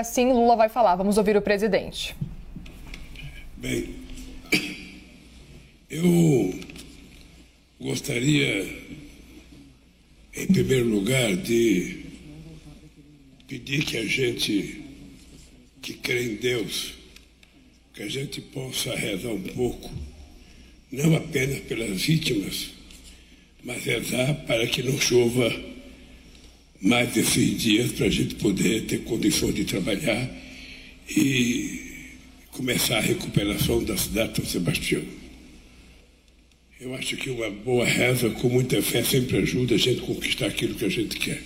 Assim, Lula vai falar. Vamos ouvir o presidente. Bem, eu gostaria, em primeiro lugar, de pedir que a gente que crê em Deus, que a gente possa rezar um pouco, não apenas pelas vítimas, mas rezar para que não chova mais esses dias para a gente poder ter condições de trabalhar e começar a recuperação da cidade de São Sebastião. Eu acho que uma boa reza com muita fé sempre ajuda a gente a conquistar aquilo que a gente quer.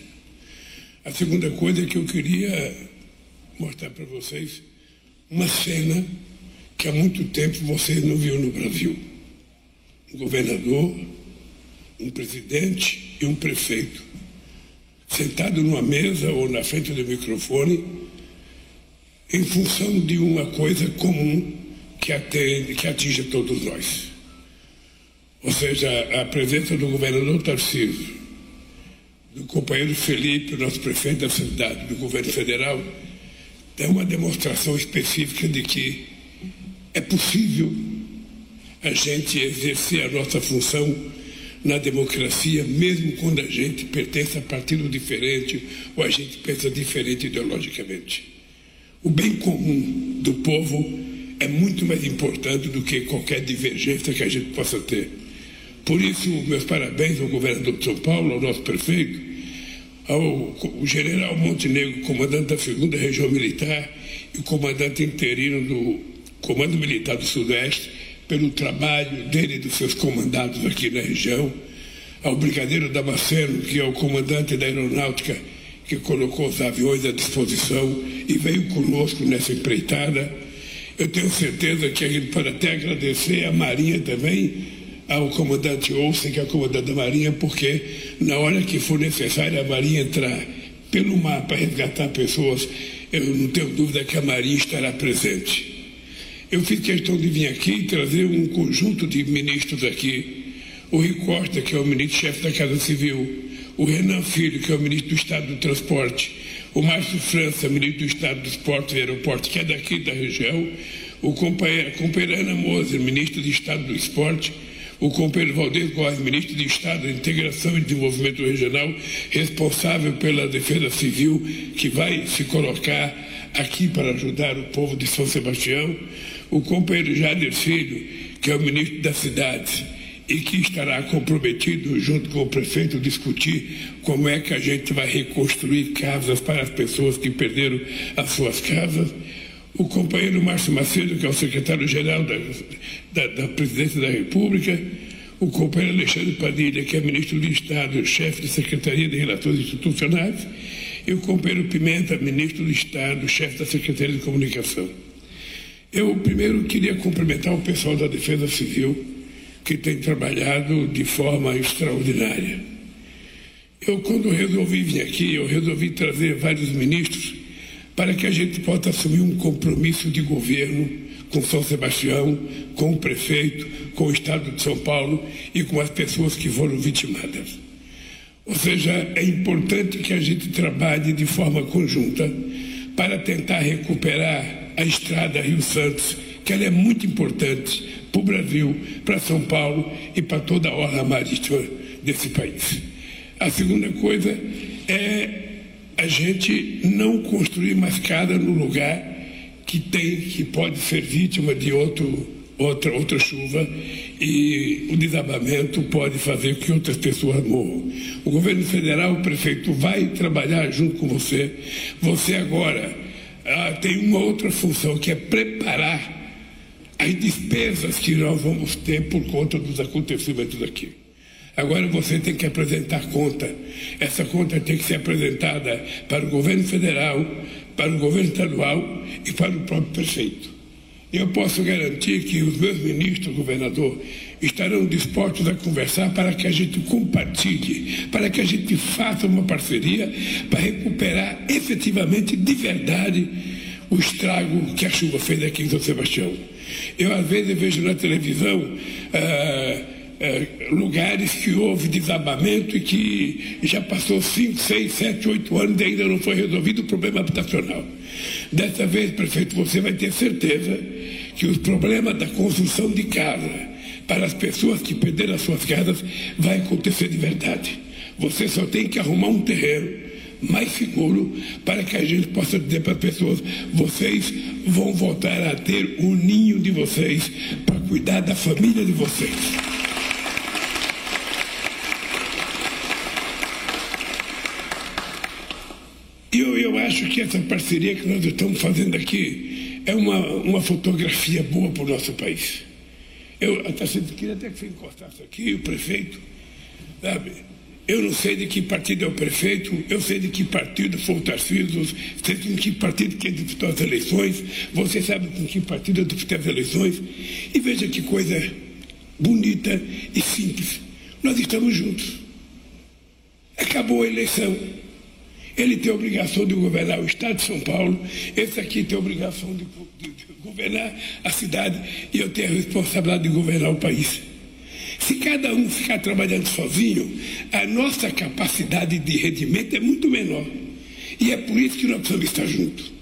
A segunda coisa é que eu queria mostrar para vocês uma cena que há muito tempo vocês não viram no Brasil. Um governador, um presidente e um prefeito sentado numa mesa ou na frente do microfone em função de uma coisa comum que, atende, que atinge todos nós. Ou seja, a presença do governador Tarcísio, do companheiro Felipe, nosso prefeito da cidade, do governo federal, é uma demonstração específica de que é possível a gente exercer a nossa função na democracia, mesmo quando a gente pertence a partido diferente ou a gente pensa diferente ideologicamente. O bem comum do povo é muito mais importante do que qualquer divergência que a gente possa ter. Por isso, meus parabéns ao governador de São Paulo, ao nosso prefeito, ao general Montenegro, comandante da segunda região militar e comandante interino do Comando Militar do Sudeste, pelo trabalho dele e dos seus comandados aqui na região, ao Brigadeiro Damasceno, que é o comandante da aeronáutica, que colocou os aviões à disposição e veio conosco nessa empreitada. Eu tenho certeza que a gente pode até agradecer à Marinha também, ao comandante Olsen, que é o comandante da Marinha, porque na hora que for necessário a Marinha entrar pelo mar para resgatar pessoas, eu não tenho dúvida que a Marinha estará presente. Eu fiz questão de vir aqui e trazer um conjunto de ministros aqui. O Rui Costa, que é o ministro-chefe da Casa Civil, o Renan Filho, que é o ministro do Estado do Transporte, o Márcio França, ministro do Estado dos Portos e Aeroportos, que é daqui da região, o companheiro, a companheira Ana Moser, ministro do Estado do Esporte, o companheiro Valdez Góes, ministro de Estado Integração e Desenvolvimento Regional, responsável pela defesa civil, que vai se colocar aqui para ajudar o povo de São Sebastião, o companheiro Jader Filho, que é o ministro da cidade e que estará comprometido, junto com o prefeito, discutir como é que a gente vai reconstruir casas para as pessoas que perderam as suas casas. O companheiro Márcio Macedo, que é o secretário-geral da, da, da Presidência da República. O companheiro Alexandre Padilha, que é ministro do Estado, chefe de Secretaria de Relações Institucionais. E o companheiro Pimenta, ministro do Estado, chefe da Secretaria de Comunicação. Eu primeiro queria cumprimentar o pessoal da Defesa Civil, que tem trabalhado de forma extraordinária. Eu, quando resolvi vir aqui, eu resolvi trazer vários ministros para que a gente possa assumir um compromisso de governo com São Sebastião, com o prefeito, com o Estado de São Paulo e com as pessoas que foram vitimadas. Ou seja, é importante que a gente trabalhe de forma conjunta para tentar recuperar a estrada Rio Santos, que ela é muito importante para o Brasil, para São Paulo e para toda a orla marítima desse país. A segunda coisa é a gente não construir mais casa no lugar que tem, que pode ser vítima de outro, outra, outra chuva e o desabamento pode fazer que outras pessoas morram. O governo federal, o prefeito, vai trabalhar junto com você. Você agora ela tem uma outra função, que é preparar as despesas que nós vamos ter por conta dos acontecimentos aqui. Agora você tem que apresentar conta. Essa conta tem que ser apresentada para o governo federal, para o governo estadual e para o próprio prefeito. Eu posso garantir que os meus ministros, governador, estarão dispostos a conversar para que a gente compartilhe, para que a gente faça uma parceria para recuperar efetivamente, de verdade, o estrago que a chuva fez aqui em São Sebastião. Eu, às vezes, vejo na televisão é, lugares que houve desabamento e que já passou 5, 6, 7, 8 anos e ainda não foi resolvido o problema habitacional. Dessa vez, prefeito, você vai ter certeza que os problemas da construção de casa para as pessoas que perderam as suas casas vai acontecer de verdade. Você só tem que arrumar um terreno mais seguro para que a gente possa dizer para as pessoas: vocês vão voltar a ter o ninho de vocês para cuidar da família de vocês. Eu, eu acho que essa parceria que nós estamos fazendo aqui é uma, uma fotografia boa para o nosso país. Eu até queria até que você encostasse aqui, o prefeito, sabe? Eu não sei de que partido é o prefeito, eu sei de que partido foi o Tarcísio, sei de que partido que disputou as eleições, você sabe com que partido eu disputei as eleições. E veja que coisa bonita e simples. Nós estamos juntos. Acabou a eleição. Ele tem a obrigação de governar o Estado de São Paulo, esse aqui tem a obrigação de, de, de governar a cidade e eu tenho a responsabilidade de governar o país. Se cada um ficar trabalhando sozinho, a nossa capacidade de rendimento é muito menor. E é por isso que nós precisamos estar juntos.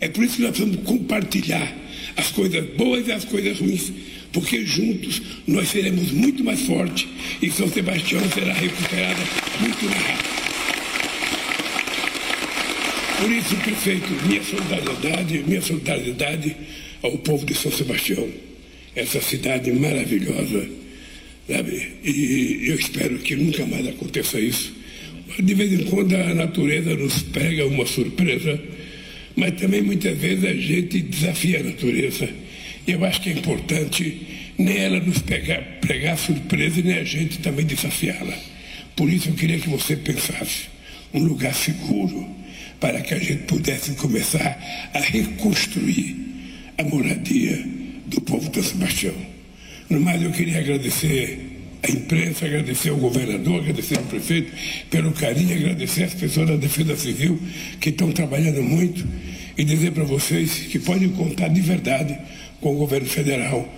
É por isso que nós precisamos compartilhar as coisas boas e as coisas ruins. Porque juntos nós seremos muito mais fortes e São Sebastião será recuperada muito mais rápido. Por isso, prefeito, minha solidariedade, minha solidariedade ao povo de São Sebastião, essa cidade maravilhosa Sabe? E eu espero que nunca mais aconteça isso. De vez em quando a natureza nos pega uma surpresa, mas também muitas vezes a gente desafia a natureza. E eu acho que é importante nem ela nos pegar, pregar surpresa, nem a gente também desafiá-la. Por isso eu queria que você pensasse um lugar seguro para que a gente pudesse começar a reconstruir a moradia do povo de Sebastião. No mais, eu queria agradecer a imprensa, agradecer ao governador, agradecer ao prefeito pelo carinho, agradecer às pessoas da Defesa Civil que estão trabalhando muito e dizer para vocês que podem contar de verdade com o governo federal,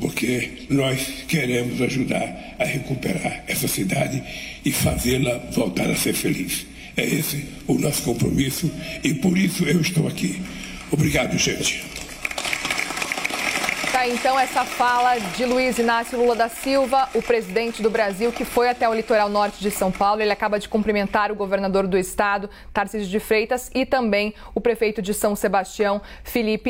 porque nós queremos ajudar a recuperar essa cidade e fazê-la voltar a ser feliz. É esse o nosso compromisso e por isso eu estou aqui. Obrigado, gente. Tá, então, essa fala de Luiz Inácio Lula da Silva, o presidente do Brasil, que foi até o litoral norte de São Paulo. Ele acaba de cumprimentar o governador do estado, Tarcísio de Freitas, e também o prefeito de São Sebastião, Felipe